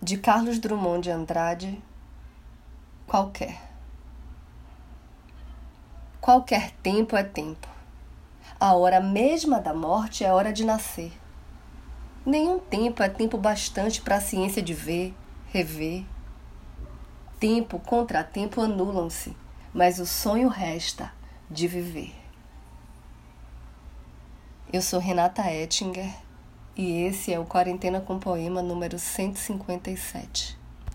de Carlos Drummond de Andrade, qualquer. Qualquer tempo é tempo. A hora mesma da morte é hora de nascer. Nenhum tempo é tempo bastante para a ciência de ver, rever. Tempo contra tempo anulam-se, mas o sonho resta de viver. Eu sou Renata Ettinger e esse é o Quarentena com Poema número 157.